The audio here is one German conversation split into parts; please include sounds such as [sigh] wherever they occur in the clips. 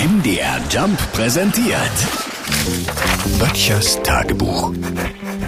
MDR Jump präsentiert. Böttchers Tagebuch.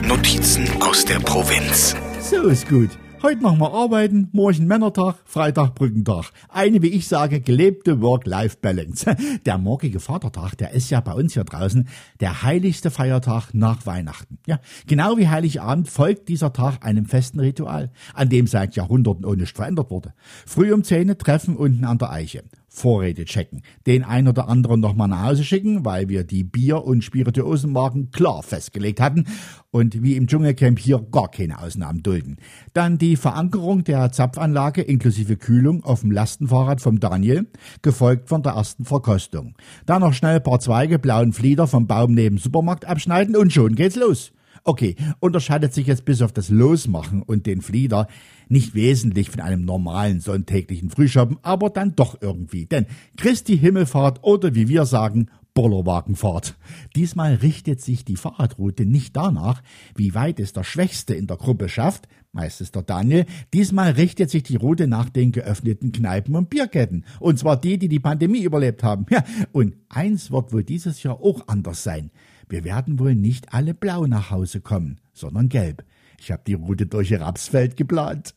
Notizen aus der Provinz. So ist gut. Heute machen wir arbeiten, morgen Männertag, Freitag Brückentag. Eine, wie ich sage, gelebte Work-Life-Balance. [laughs] Der morgige Vatertag, der ist ja bei uns hier draußen der heiligste Feiertag nach Weihnachten. Ja, genau wie Heiligabend folgt dieser Tag einem festen Ritual, an dem seit Jahrhunderten ohne verändert wurde. Früh um Zähne treffen unten an der Eiche. Vorräte checken, den ein oder anderen nochmal nach Hause schicken, weil wir die Bier- und Spirituosenmarken klar festgelegt hatten und wie im Dschungelcamp hier gar keine Ausnahmen dulden. Dann die Verankerung der Zapfanlage inklusive Kühlung auf dem Lastenfahrrad vom Daniel, gefolgt von der ersten Verkostung. Dann noch schnell ein paar Zweige blauen Flieder vom Baum neben Supermarkt abschneiden und schon geht's los. Okay, unterscheidet sich jetzt bis auf das Losmachen und den Flieder nicht wesentlich von einem normalen sonntäglichen Frühschoppen, aber dann doch irgendwie. Denn Christi Himmelfahrt oder wie wir sagen, Bollerwagenfahrt. Diesmal richtet sich die Fahrradroute nicht danach, wie weit es der Schwächste in der Gruppe schafft, meistens der Daniel. Diesmal richtet sich die Route nach den geöffneten Kneipen und Bierketten. Und zwar die, die die Pandemie überlebt haben. Ja, und eins wird wohl dieses Jahr auch anders sein. Wir werden wohl nicht alle blau nach Hause kommen, sondern gelb. Ich habe die Route durch Rapsfeld geplant.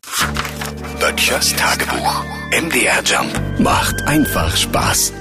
Böttchers Tagebuch. MDR Jump macht einfach Spaß.